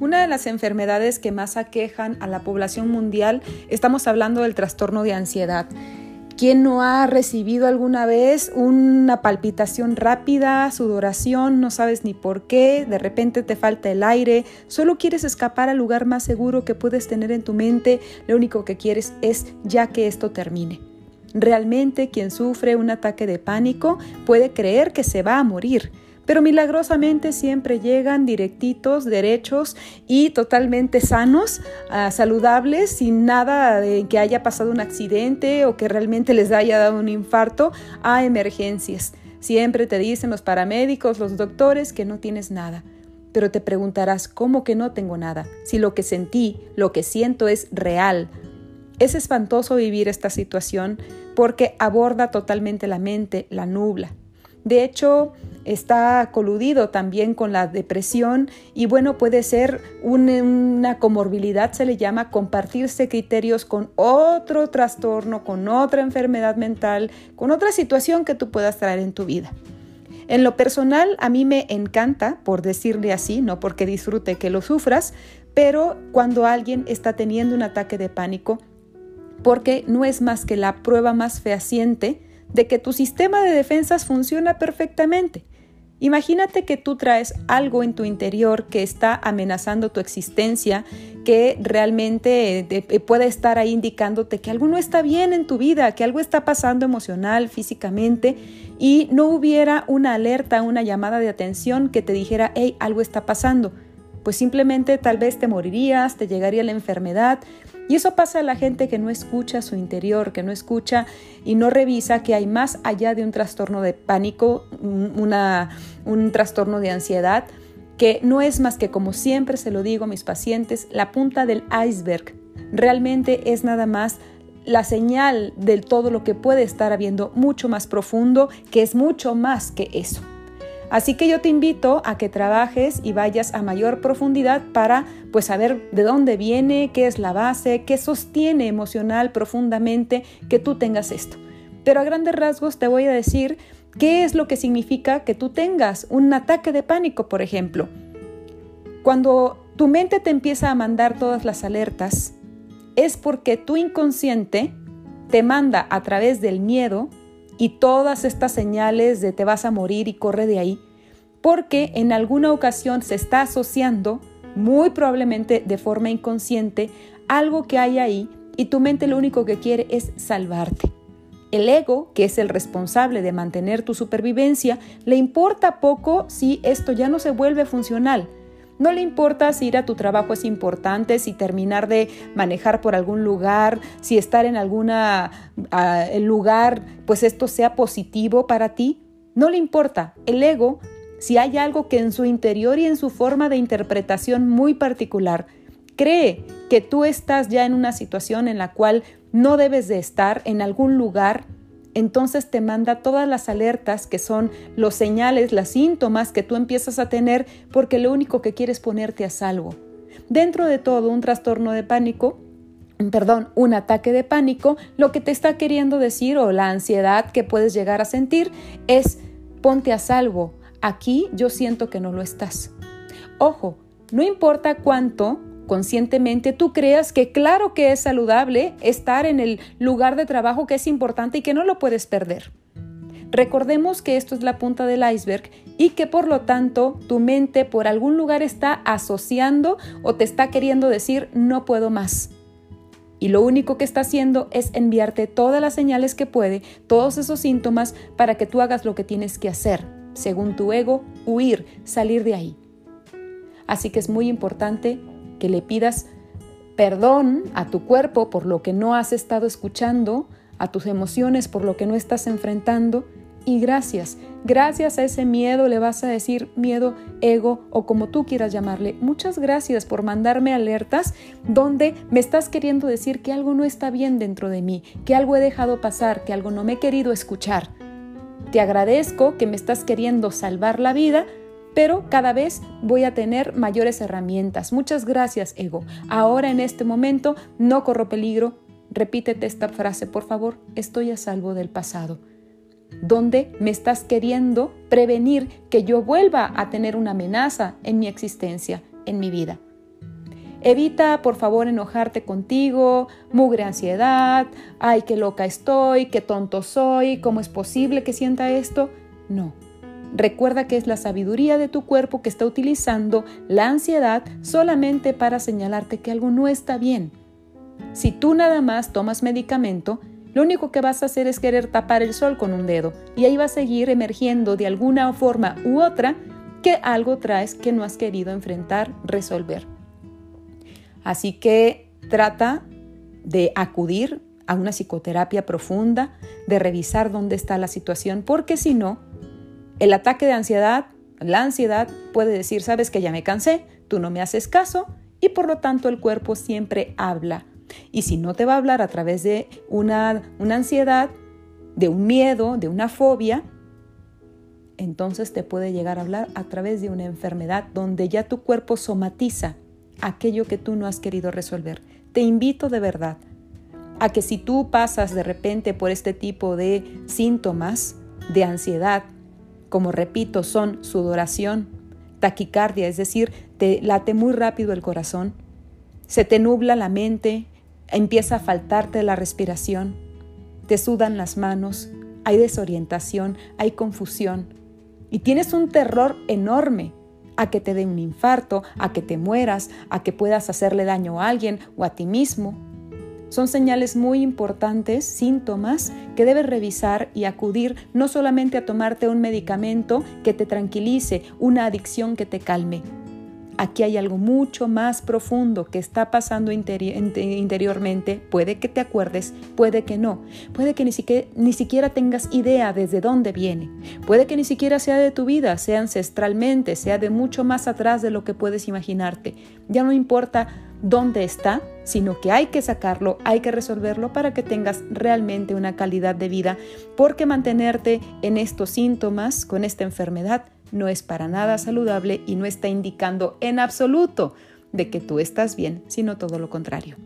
Una de las enfermedades que más aquejan a la población mundial, estamos hablando del trastorno de ansiedad. ¿Quién no ha recibido alguna vez una palpitación rápida, sudoración, no sabes ni por qué, de repente te falta el aire, solo quieres escapar al lugar más seguro que puedes tener en tu mente, lo único que quieres es ya que esto termine? Realmente quien sufre un ataque de pánico puede creer que se va a morir, pero milagrosamente siempre llegan directitos, derechos y totalmente sanos, ah, saludables, sin nada que haya pasado un accidente o que realmente les haya dado un infarto a emergencias. Siempre te dicen los paramédicos, los doctores que no tienes nada. Pero te preguntarás, ¿cómo que no tengo nada? Si lo que sentí, lo que siento es real. Es espantoso vivir esta situación porque aborda totalmente la mente, la nubla. De hecho, está coludido también con la depresión y bueno, puede ser una comorbilidad, se le llama compartirse criterios con otro trastorno, con otra enfermedad mental, con otra situación que tú puedas traer en tu vida. En lo personal, a mí me encanta, por decirle así, no porque disfrute que lo sufras, pero cuando alguien está teniendo un ataque de pánico, porque no es más que la prueba más fehaciente de que tu sistema de defensas funciona perfectamente. Imagínate que tú traes algo en tu interior que está amenazando tu existencia, que realmente eh, eh, puede estar ahí indicándote que algo no está bien en tu vida, que algo está pasando emocional, físicamente, y no hubiera una alerta, una llamada de atención que te dijera, hey, algo está pasando. Pues simplemente tal vez te morirías, te llegaría la enfermedad, y eso pasa a la gente que no escucha su interior, que no escucha y no revisa que hay más allá de un trastorno de pánico, una, un trastorno de ansiedad, que no es más que, como siempre se lo digo a mis pacientes, la punta del iceberg. Realmente es nada más la señal de todo lo que puede estar habiendo mucho más profundo, que es mucho más que eso. Así que yo te invito a que trabajes y vayas a mayor profundidad para pues saber de dónde viene, qué es la base, qué sostiene emocional profundamente que tú tengas esto. Pero a grandes rasgos te voy a decir qué es lo que significa que tú tengas un ataque de pánico, por ejemplo. Cuando tu mente te empieza a mandar todas las alertas, es porque tu inconsciente te manda a través del miedo y todas estas señales de te vas a morir y corre de ahí, porque en alguna ocasión se está asociando, muy probablemente de forma inconsciente, algo que hay ahí y tu mente lo único que quiere es salvarte. El ego, que es el responsable de mantener tu supervivencia, le importa poco si esto ya no se vuelve funcional. No le importa si ir a tu trabajo es importante, si terminar de manejar por algún lugar, si estar en algún lugar, pues esto sea positivo para ti. No le importa. El ego, si hay algo que en su interior y en su forma de interpretación muy particular, cree que tú estás ya en una situación en la cual no debes de estar en algún lugar entonces te manda todas las alertas que son los señales, los síntomas que tú empiezas a tener porque lo único que quieres es ponerte a salvo. Dentro de todo un trastorno de pánico, perdón, un ataque de pánico, lo que te está queriendo decir o la ansiedad que puedes llegar a sentir es ponte a salvo. Aquí yo siento que no lo estás. Ojo, no importa cuánto conscientemente tú creas que claro que es saludable estar en el lugar de trabajo que es importante y que no lo puedes perder. Recordemos que esto es la punta del iceberg y que por lo tanto tu mente por algún lugar está asociando o te está queriendo decir no puedo más. Y lo único que está haciendo es enviarte todas las señales que puede, todos esos síntomas para que tú hagas lo que tienes que hacer, según tu ego, huir, salir de ahí. Así que es muy importante que le pidas perdón a tu cuerpo por lo que no has estado escuchando, a tus emociones por lo que no estás enfrentando. Y gracias, gracias a ese miedo le vas a decir miedo, ego o como tú quieras llamarle. Muchas gracias por mandarme alertas donde me estás queriendo decir que algo no está bien dentro de mí, que algo he dejado pasar, que algo no me he querido escuchar. Te agradezco que me estás queriendo salvar la vida pero cada vez voy a tener mayores herramientas. Muchas gracias, ego. Ahora en este momento no corro peligro. Repítete esta frase, por favor. Estoy a salvo del pasado. ¿Dónde me estás queriendo prevenir que yo vuelva a tener una amenaza en mi existencia, en mi vida. Evita, por favor, enojarte contigo, mugre ansiedad, ay, qué loca estoy, qué tonto soy, ¿cómo es posible que sienta esto? No. Recuerda que es la sabiduría de tu cuerpo que está utilizando la ansiedad solamente para señalarte que algo no está bien. Si tú nada más tomas medicamento, lo único que vas a hacer es querer tapar el sol con un dedo y ahí va a seguir emergiendo de alguna forma u otra que algo traes que no has querido enfrentar, resolver. Así que trata de acudir a una psicoterapia profunda, de revisar dónde está la situación, porque si no, el ataque de ansiedad, la ansiedad puede decir, sabes que ya me cansé, tú no me haces caso y por lo tanto el cuerpo siempre habla. Y si no te va a hablar a través de una, una ansiedad, de un miedo, de una fobia, entonces te puede llegar a hablar a través de una enfermedad donde ya tu cuerpo somatiza aquello que tú no has querido resolver. Te invito de verdad a que si tú pasas de repente por este tipo de síntomas de ansiedad, como repito, son sudoración, taquicardia, es decir, te late muy rápido el corazón, se te nubla la mente, empieza a faltarte la respiración, te sudan las manos, hay desorientación, hay confusión, y tienes un terror enorme a que te dé un infarto, a que te mueras, a que puedas hacerle daño a alguien o a ti mismo. Son señales muy importantes, síntomas que debes revisar y acudir no solamente a tomarte un medicamento que te tranquilice, una adicción que te calme, aquí hay algo mucho más profundo que está pasando interiormente. Puede que te acuerdes, puede que no. Puede que ni siquiera, ni siquiera tengas idea desde dónde viene. Puede que ni siquiera sea de tu vida, sea ancestralmente, sea de mucho más atrás de lo que puedes imaginarte. Ya no importa dónde está, sino que hay que sacarlo, hay que resolverlo para que tengas realmente una calidad de vida, porque mantenerte en estos síntomas, con esta enfermedad, no es para nada saludable y no está indicando en absoluto de que tú estás bien, sino todo lo contrario.